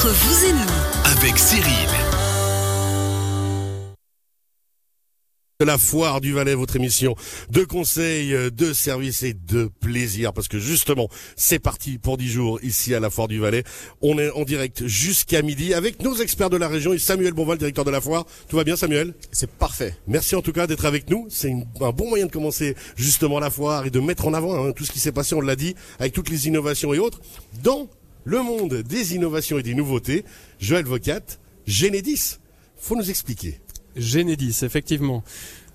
entre vous et nous. avec Cyril. de la foire du Valais, votre émission de conseils, euh, de services et de plaisir. Parce que justement, c'est parti pour 10 jours ici à la foire du Valais. On est en direct jusqu'à midi avec nos experts de la région et Samuel Bonval, directeur de la foire. Tout va bien Samuel? C'est parfait. Merci en tout cas d'être avec nous. C'est un bon moyen de commencer justement la foire et de mettre en avant hein, tout ce qui s'est passé, on l'a dit, avec toutes les innovations et autres. Dans le monde des innovations et des nouveautés, Joël Vocat, Genedis, faut nous expliquer. Genedis, effectivement.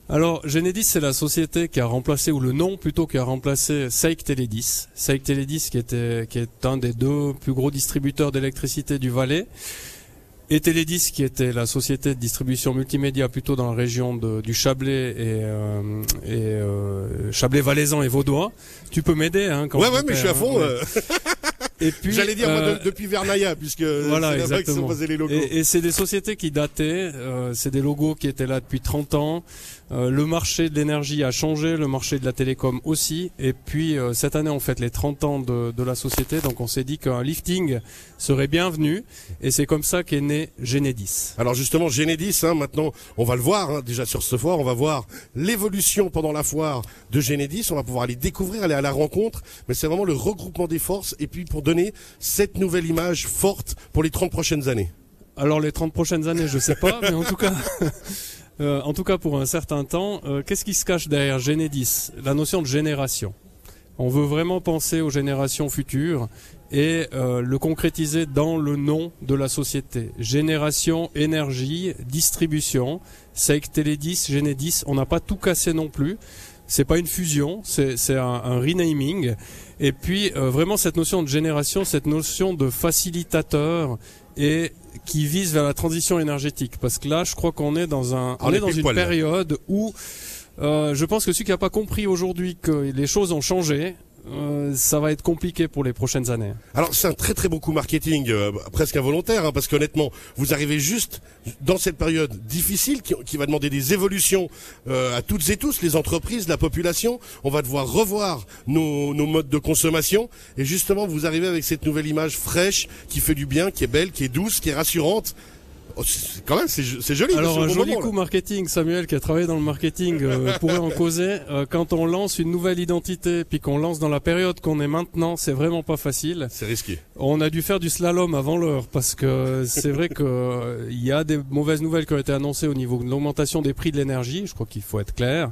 Alors, Genedis, c'est la société qui a remplacé, ou le nom plutôt, qui a remplacé Seik Teledis. Seik Teledis, qui, était, qui est un des deux plus gros distributeurs d'électricité du Valais. Et Teledis, qui était la société de distribution multimédia plutôt dans la région de- du Chablais et, euh, et euh, Chablais-Valaisan et Vaudois. Tu peux m'aider, hein, quand ouais, ouais, mais je suis à fond. hein, euh, Et puis, J'allais dire moi, euh, de- depuis Vernaya, puisque voilà, c'est là-bas que sont posés les logos. Et, et c'est des sociétés qui dataient, euh, c'est des logos qui étaient là depuis 30 ans. Euh, le marché de l'énergie a changé, le marché de la télécom aussi. Et puis euh, cette année, on fête les 30 ans de, de la société, donc on s'est dit qu'un lifting serait bienvenu. Et c'est comme ça qu'est né Genedis. Alors justement, Genedis, hein, maintenant, on va le voir hein, déjà sur ce foire, on va voir l'évolution pendant la foire de Genedis, on va pouvoir aller découvrir, aller à la rencontre, mais c'est vraiment le regroupement des forces et puis pour donner cette nouvelle image forte pour les 30 prochaines années. Alors les 30 prochaines années, je sais pas, mais en tout cas, euh, en tout cas pour un certain temps, euh, qu'est-ce qui se cache derrière Genedis La notion de génération? On veut vraiment penser aux générations futures et euh, le concrétiser dans le nom de la société. Génération, énergie, distribution. Seik Teledis, Genedis, on n'a pas tout cassé non plus. C'est pas une fusion, c'est un, renaming. Et puis vraiment cette notion de génération, cette notion de facilitateur et qui vise vers la transition énergétique. Parce que là, je crois qu'on est dans un, On on est est dans une poil, période où euh, je pense que celui qui n'a pas compris aujourd'hui que les choses ont changé, euh, ça va être compliqué pour les prochaines années. Alors c'est un très très beau coup marketing, euh, presque involontaire, hein, parce qu'honnêtement, vous arrivez juste dans cette période difficile qui, qui va demander des évolutions euh, à toutes et tous, les entreprises, la population. On va devoir revoir nos, nos modes de consommation, et justement, vous arrivez avec cette nouvelle image fraîche qui fait du bien, qui est belle, qui est douce, qui est rassurante. Oh, quand même, c'est jo- c'est joli. Alors un joli moment, là. coup marketing, Samuel qui a travaillé dans le marketing euh, pourrait en causer. Euh, quand on lance une nouvelle identité, puis qu'on lance dans la période qu'on est maintenant, c'est vraiment pas facile. C'est risqué. On a dû faire du slalom avant l'heure parce que c'est vrai que euh, il y a des mauvaises nouvelles qui ont été annoncées au niveau de l'augmentation des prix de l'énergie. Je crois qu'il faut être clair.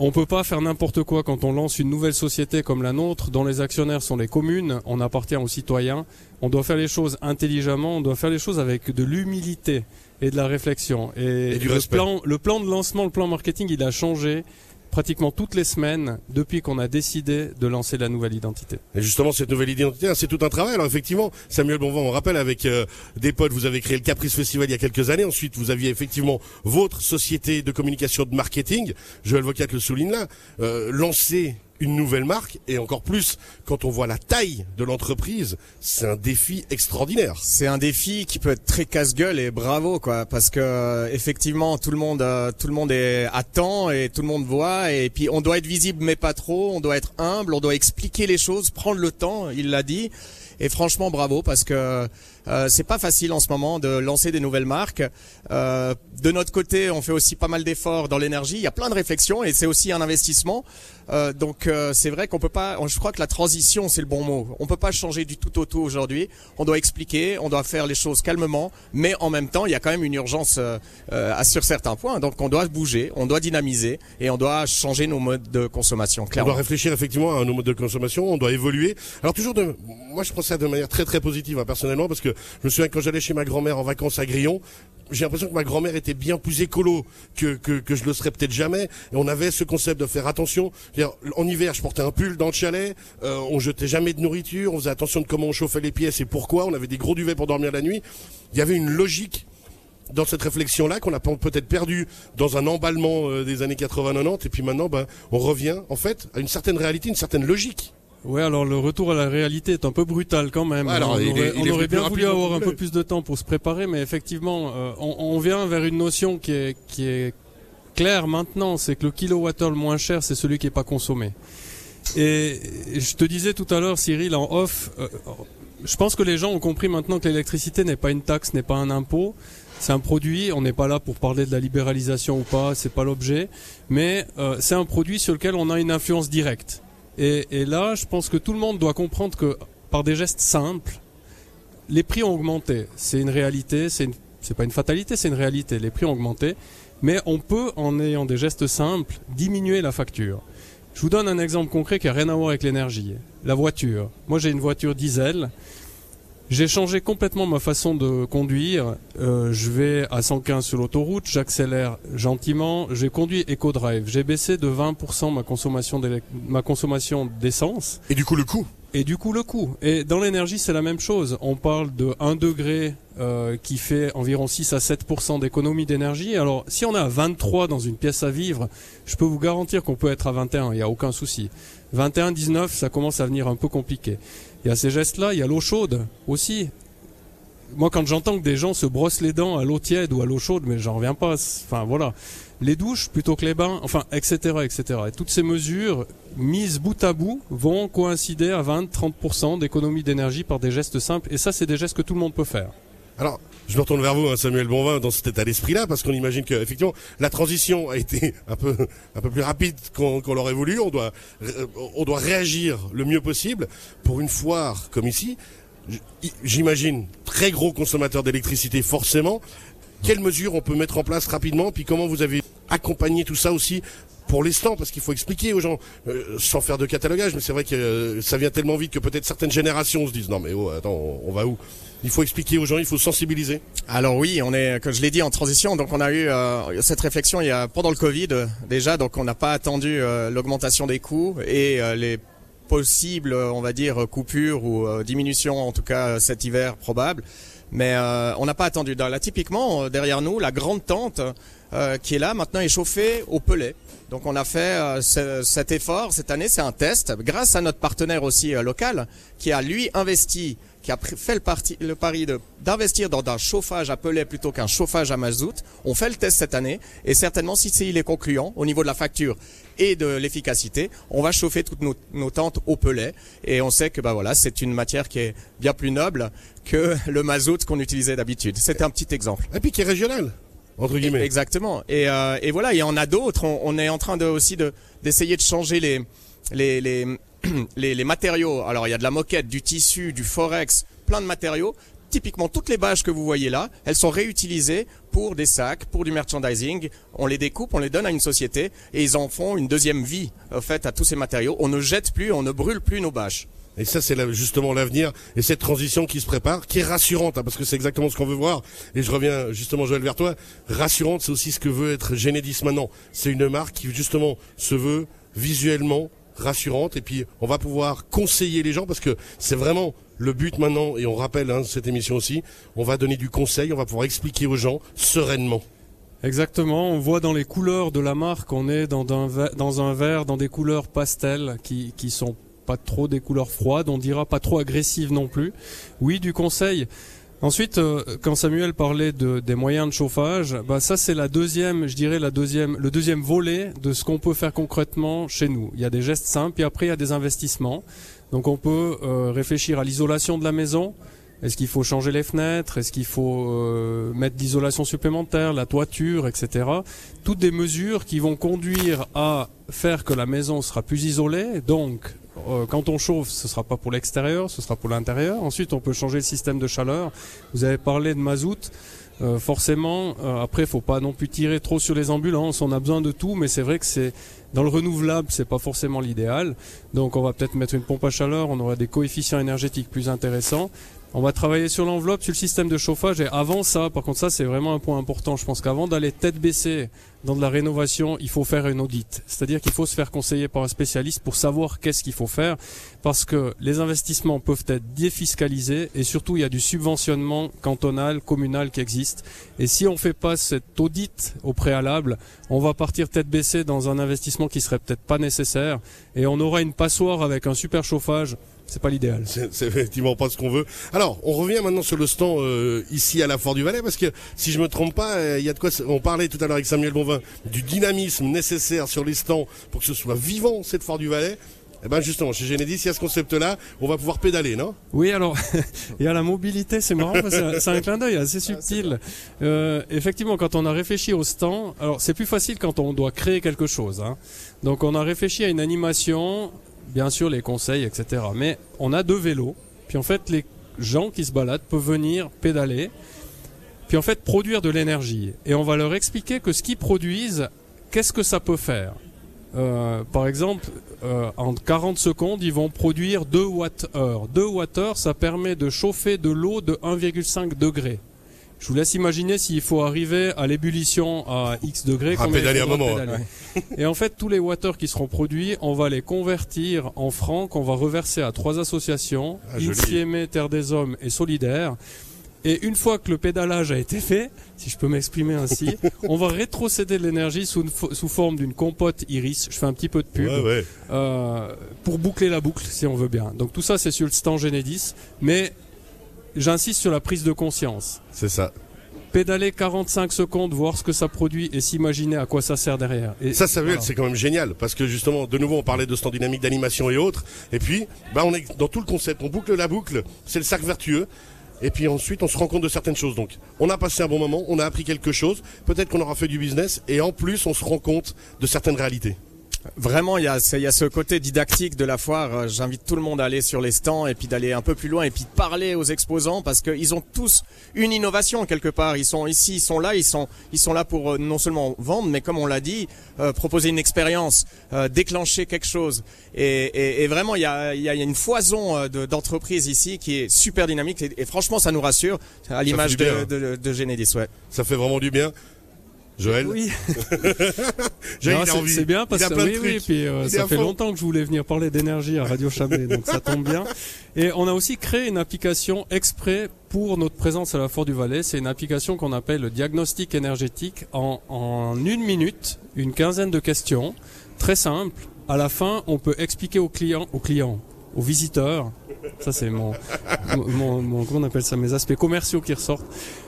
On peut pas faire n'importe quoi quand on lance une nouvelle société comme la nôtre, dont les actionnaires sont les communes. On appartient aux citoyens. On doit faire les choses intelligemment. On doit faire les choses avec de l'humilité et de la réflexion. Et, Et du le respect. plan, le plan de lancement, le plan marketing, il a changé pratiquement toutes les semaines depuis qu'on a décidé de lancer la nouvelle identité. Et justement, cette nouvelle identité, hein, c'est tout un travail. Alors effectivement, Samuel Bonvent, on rappelle avec euh, des potes, vous avez créé le Caprice Festival il y a quelques années. Ensuite, vous aviez effectivement votre société de communication de marketing. Joël Vocat le souligne là. Euh, lancer une nouvelle marque. Et encore plus quand on voit la taille de l'entreprise, c'est un défi extraordinaire. C'est un défi qui peut être très casse-gueule et bravo quoi, parce que euh, effectivement tout le monde, euh, tout le monde est attend et tout le monde voit. Et puis on doit être visible mais pas trop, on doit être humble, on doit expliquer les choses, prendre le temps, il l'a dit. Et franchement bravo parce que euh, c'est pas facile en ce moment de lancer des nouvelles marques. Euh, de notre côté, on fait aussi pas mal d'efforts dans l'énergie. Il y a plein de réflexions et c'est aussi un investissement. Euh, donc euh, c'est vrai qu'on peut pas. Je crois que la transition c'est le bon mot. On peut pas changer du tout au tout aujourd'hui. On doit expliquer, on doit faire les choses calmement, mais en même temps il y a quand même une urgence à- sur certains points. Donc on doit bouger, on doit dynamiser et on doit changer nos modes de consommation. On doit Clairement. réfléchir effectivement à nos modes de consommation, on doit évoluer. Alors toujours de, moi je prends ça de manière très très positive hein, personnellement parce que je me souviens quand j'allais chez ma grand-mère en vacances à Grillon, j'ai l'impression que ma grand-mère était bien plus écolo que, que, que je le serais peut-être jamais. Et on avait ce concept de faire attention. En hiver, je portais un pull dans le chalet, euh, on jetait jamais de nourriture, on faisait attention de comment on chauffait les pièces et pourquoi. On avait des gros duvets pour dormir la nuit. Il y avait une logique dans cette réflexion-là qu'on a pe- peut-être perdu dans un emballement euh, des années 80-90 et puis maintenant ben, on revient en fait à une certaine réalité, une certaine logique. Ouais, alors le retour à la réalité est un peu brutal quand même. Ouais, alors, on est- aurait, on bien voulu avoir un peu plus de temps pour se préparer, mais effectivement, euh, on, on vient vers une notion qui est, qui est claire maintenant, c'est que le kilowattheure le moins cher, c'est celui qui est pas consommé. Et je te disais tout à l'heure, Cyril, en off, euh, je pense que les gens ont compris maintenant que l'électricité n'est pas une taxe, n'est pas un impôt. C'est un produit, on n'est pas là pour parler de la libéralisation ou pas, c'est pas l'objet, mais euh, c'est un produit sur lequel on a une influence directe. Et, là, je pense que tout le monde doit comprendre que par des gestes simples, les prix ont augmenté. C'est une réalité, c'est c'est pas une fatalité, c'est une réalité. Les prix ont augmenté, mais on peut, en ayant des gestes simples, diminuer la facture. Je vous donne un exemple concret qui a rien à voir avec l'énergie. La voiture. Moi, j'ai une voiture diesel. J'ai changé complètement ma façon de conduire. Euh, je vais à 115 sur l'autoroute, j'accélère gentiment. J'ai conduit EcoDrive. J'ai baissé de 20% ma consommation ma consommation d'essence. Et du coup, le coût? Et du coup le coût. Et dans l'énergie, c'est la même chose. On parle de 1 degré euh, qui fait environ 6 à 7% d'économie d'énergie. Alors si on est à 23 dans une pièce à vivre, je peux vous garantir qu'on peut être à 21, il n'y a aucun souci. 21, 19, ça commence à venir un peu compliqué. Il y a ces gestes-là, il y a l'eau chaude aussi. Moi, quand j'entends que des gens se brossent les dents à l'eau tiède ou à l'eau chaude, mais j'en reviens pas. Enfin, voilà les douches plutôt que les bains, enfin, etc., etc. Et toutes ces mesures mises bout à bout vont coïncider à 20-30% d'économie d'énergie par des gestes simples. Et ça, c'est des gestes que tout le monde peut faire. Alors, je me retourne vers vous, hein, Samuel Bonvin, dans cet état d'esprit-là, parce qu'on imagine que effectivement la transition a été un peu un peu plus rapide qu'on l'aurait voulu. On doit euh, on doit réagir le mieux possible pour une foire comme ici. J'imagine très gros consommateur d'électricité forcément quelles mesures on peut mettre en place rapidement, puis comment vous avez accompagné tout ça aussi pour l'instant, parce qu'il faut expliquer aux gens, euh, sans faire de catalogage, mais c'est vrai que euh, ça vient tellement vite que peut-être certaines générations se disent non mais oh attends, on, va où? Il faut expliquer aux gens, il faut sensibiliser. Alors oui, on est, comme je l'ai dit, en transition, donc on a eu euh, cette réflexion il y a pendant le Covid déjà, donc on n'a pas attendu l'augmentation des coûts et les possibles, on va dire, coupures ou diminutions, en tout cas cet hiver probable. Mais euh, on n'a pas attendu. Là, typiquement, euh, derrière nous, la grande tente euh, qui est là maintenant est chauffée au pellet. Donc on a fait cet effort cette année, c'est un test, grâce à notre partenaire aussi local, qui a lui investi qui a fait le, parti, le pari d'investir dans un chauffage à pellet plutôt qu'un chauffage à mazout. On fait le test cette année et certainement si il est concluant au niveau de la facture et de l'efficacité, on va chauffer toutes nos, nos, tentes au pellet et on sait que bah voilà, c'est une matière qui est bien plus noble que le mazout qu'on utilisait d'habitude. C'était un petit exemple. Et puis qui est régional. Entre guillemets. Exactement. Et, euh, et voilà, il y en a d'autres. On, on, est en train de aussi de d'essayer de changer les les, les les, matériaux, alors il y a de la moquette, du tissu, du forex, plein de matériaux. Typiquement, toutes les bâches que vous voyez là, elles sont réutilisées pour des sacs, pour du merchandising. On les découpe, on les donne à une société et ils en font une deuxième vie, en fait, à tous ces matériaux. On ne jette plus, on ne brûle plus nos bâches. Et ça, c'est justement l'avenir et cette transition qui se prépare, qui est rassurante, hein, parce que c'est exactement ce qu'on veut voir. Et je reviens justement, Joël, vers toi. Rassurante, c'est aussi ce que veut être Genesis maintenant. C'est une marque qui justement se veut visuellement rassurante et puis on va pouvoir conseiller les gens parce que c'est vraiment le but maintenant et on rappelle hein, cette émission aussi, on va donner du conseil, on va pouvoir expliquer aux gens sereinement. Exactement, on voit dans les couleurs de la marque, on est dans un, dans un verre, dans des couleurs pastel qui, qui sont pas trop des couleurs froides, on dira pas trop agressives non plus. Oui, du conseil. Ensuite, euh, quand Samuel parlait de, des moyens de chauffage, bah ça c'est la deuxième, je dirais la deuxième, le deuxième volet de ce qu'on peut faire concrètement chez nous. Il y a des gestes simples, et après il y a des investissements. Donc on peut euh, réfléchir à l'isolation de la maison. Est-ce qu'il faut changer les fenêtres? Est-ce qu'il faut euh, mettre d'isolation supplémentaire, la toiture, etc. Toutes des mesures qui vont conduire à faire que la maison sera plus isolée, donc euh, quand on chauffe, ce sera pas pour l'extérieur, ce sera pour l'intérieur. Ensuite, on peut changer le système de chaleur. Vous avez parlé de mazout. Euh, forcément, euh, après, faut pas non plus tirer trop sur les ambulances. On a besoin de tout, mais c'est vrai que c'est dans le renouvelable, c'est pas forcément l'idéal. Donc, on va peut-être mettre une pompe à chaleur. On aura des coefficients énergétiques plus intéressants. On va travailler sur l'enveloppe, sur le système de chauffage. Et avant ça, par contre, ça, c'est vraiment un point important. Je pense qu'avant d'aller tête baissée dans de la rénovation, il faut faire une audit. C'est-à-dire qu'il faut se faire conseiller par un spécialiste pour savoir qu'est-ce qu'il faut faire. Parce que les investissements peuvent être défiscalisés et surtout, il y a du subventionnement cantonal, communal qui existe. Et si on fait pas cette audit au préalable, on va partir tête baissée dans un investissement qui serait peut-être pas nécessaire et on aura une passoire avec un super chauffage c'est pas l'idéal. C'est effectivement pas ce qu'on veut. Alors, on revient maintenant sur le stand euh, ici à la Fort du Valais, parce que si je me trompe pas, euh, il y a de quoi. On parlait tout à l'heure avec Samuel Bonvin du dynamisme nécessaire sur les stands pour que ce soit vivant cette Fort du Valais. Eh ben justement, chez Genesis, il y a ce concept-là, on va pouvoir pédaler, non? Oui, alors, il y a la mobilité, c'est marrant, c'est un clin d'œil assez subtil. Euh, effectivement, quand on a réfléchi au stand, alors c'est plus facile quand on doit créer quelque chose. Hein. Donc on a réfléchi à une animation, bien sûr les conseils, etc. Mais on a deux vélos, puis en fait les gens qui se baladent peuvent venir pédaler, puis en fait produire de l'énergie. Et on va leur expliquer que ce qu'ils produisent, qu'est-ce que ça peut faire euh, par exemple, euh, en 40 secondes, ils vont produire 2 Wh. 2 Wh, ça permet de chauffer de l'eau de 1,5 degré. Je vous laisse imaginer s'il faut arriver à l'ébullition à X degrés. À pédaler un moment. Et en fait, tous les water qui seront produits, on va les convertir en francs qu'on va reverser à trois associations, ah, Insieme, Terre des Hommes et Solidaire. Et une fois que le pédalage a été fait, si je peux m'exprimer ainsi, on va rétrocéder de l'énergie sous, sous forme d'une compote iris. Je fais un petit peu de pub Euh, pour boucler la boucle, si on veut bien. Donc tout ça, c'est sur le stand Genedis, mais j'insiste sur la prise de conscience. C'est ça pédaler 45 secondes, voir ce que ça produit et s'imaginer à quoi ça sert derrière. Et ça, veut c'est quand même génial parce que justement, de nouveau, on parlait de stand dynamique d'animation et autres. Et puis, bah, on est dans tout le concept. On boucle la boucle. C'est le cercle vertueux. Et puis ensuite, on se rend compte de certaines choses. Donc, on a passé un bon moment, on a appris quelque chose. Peut-être qu'on aura fait du business. Et en plus, on se rend compte de certaines réalités. Vraiment, il y a, il y a ce côté didactique de la foire. Euh, j'invite tout le monde à aller sur les stands et puis d'aller un peu plus loin et puis de parler aux exposants parce qu'ils ont tous une innovation quelque part. Ils sont ici, ils sont là, ils sont, ils sont là pour euh, non seulement vendre, mais comme on l'a dit, euh, proposer une expérience, déclencher quelque chose. Et, et, et, vraiment, il y a, il y a une foison d'entreprises ici qui est super dynamique et, franchement, ça nous rassure à l'image de, de, de, Genesis. Ouais. Ça fait vraiment du bien. Joël Oui. c'est bien parce que oui, oui, puis euh, ça fait longtemps que je voulais venir parler d'énergie à Radio Chablais, donc ça tombe bien. Et on a aussi créé une application exprès pour notre présence à la Fort du Valais. C'est une application qu'on appelle le diagnostic énergétique. En, en une minute, une quinzaine de questions, très simple. À la fin, on peut expliquer aux clients, aux clients, aux visiteurs. Ça, c'est mon, mon, mon, comment on appelle ça, mes aspects commerciaux qui ressortent.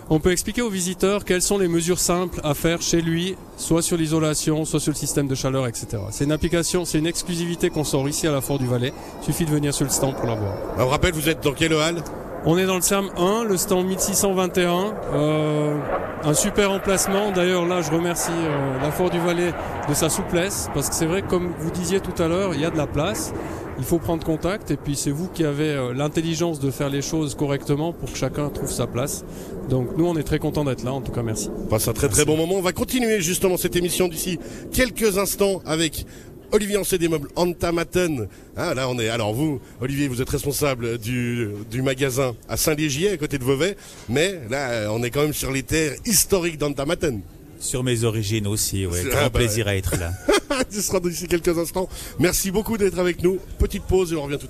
On peut expliquer aux visiteurs quelles sont les mesures simples à faire chez lui, soit sur l'isolation, soit sur le système de chaleur, etc. C'est une application, c'est une exclusivité qu'on sort ici à la Fort du Valais. Il suffit de venir sur le stand pour la voir. On vous rappelle, vous êtes dans quelle halle? On est dans le SAM 1, le stand 1621. Euh, un super emplacement. D'ailleurs, là, je remercie euh, la Fort du Valais de sa souplesse, parce que c'est vrai, comme vous disiez tout à l'heure, il y a de la place il faut prendre contact et puis c'est vous qui avez euh, l'intelligence de faire les choses correctement pour que chacun trouve sa place. Donc nous on est très content d'être là, en tout cas merci. On passe un très très bon moment. On va continuer justement cette émission d'ici quelques instants avec Olivier Ancet des meubles Antamaten. Ah, là, on est. Alors, vous, Olivier, vous êtes responsable du, magasin à Saint-Légier, à côté de Vevey. Mais là, on est quand même sur les terres historiques d'Antamaten. Sur mes origines aussi, ouais. Grand ah, bah plaisir à être là. Ce sera d'ici quelques instants. Merci beaucoup d'être avec nous. Petite pause et on revient tout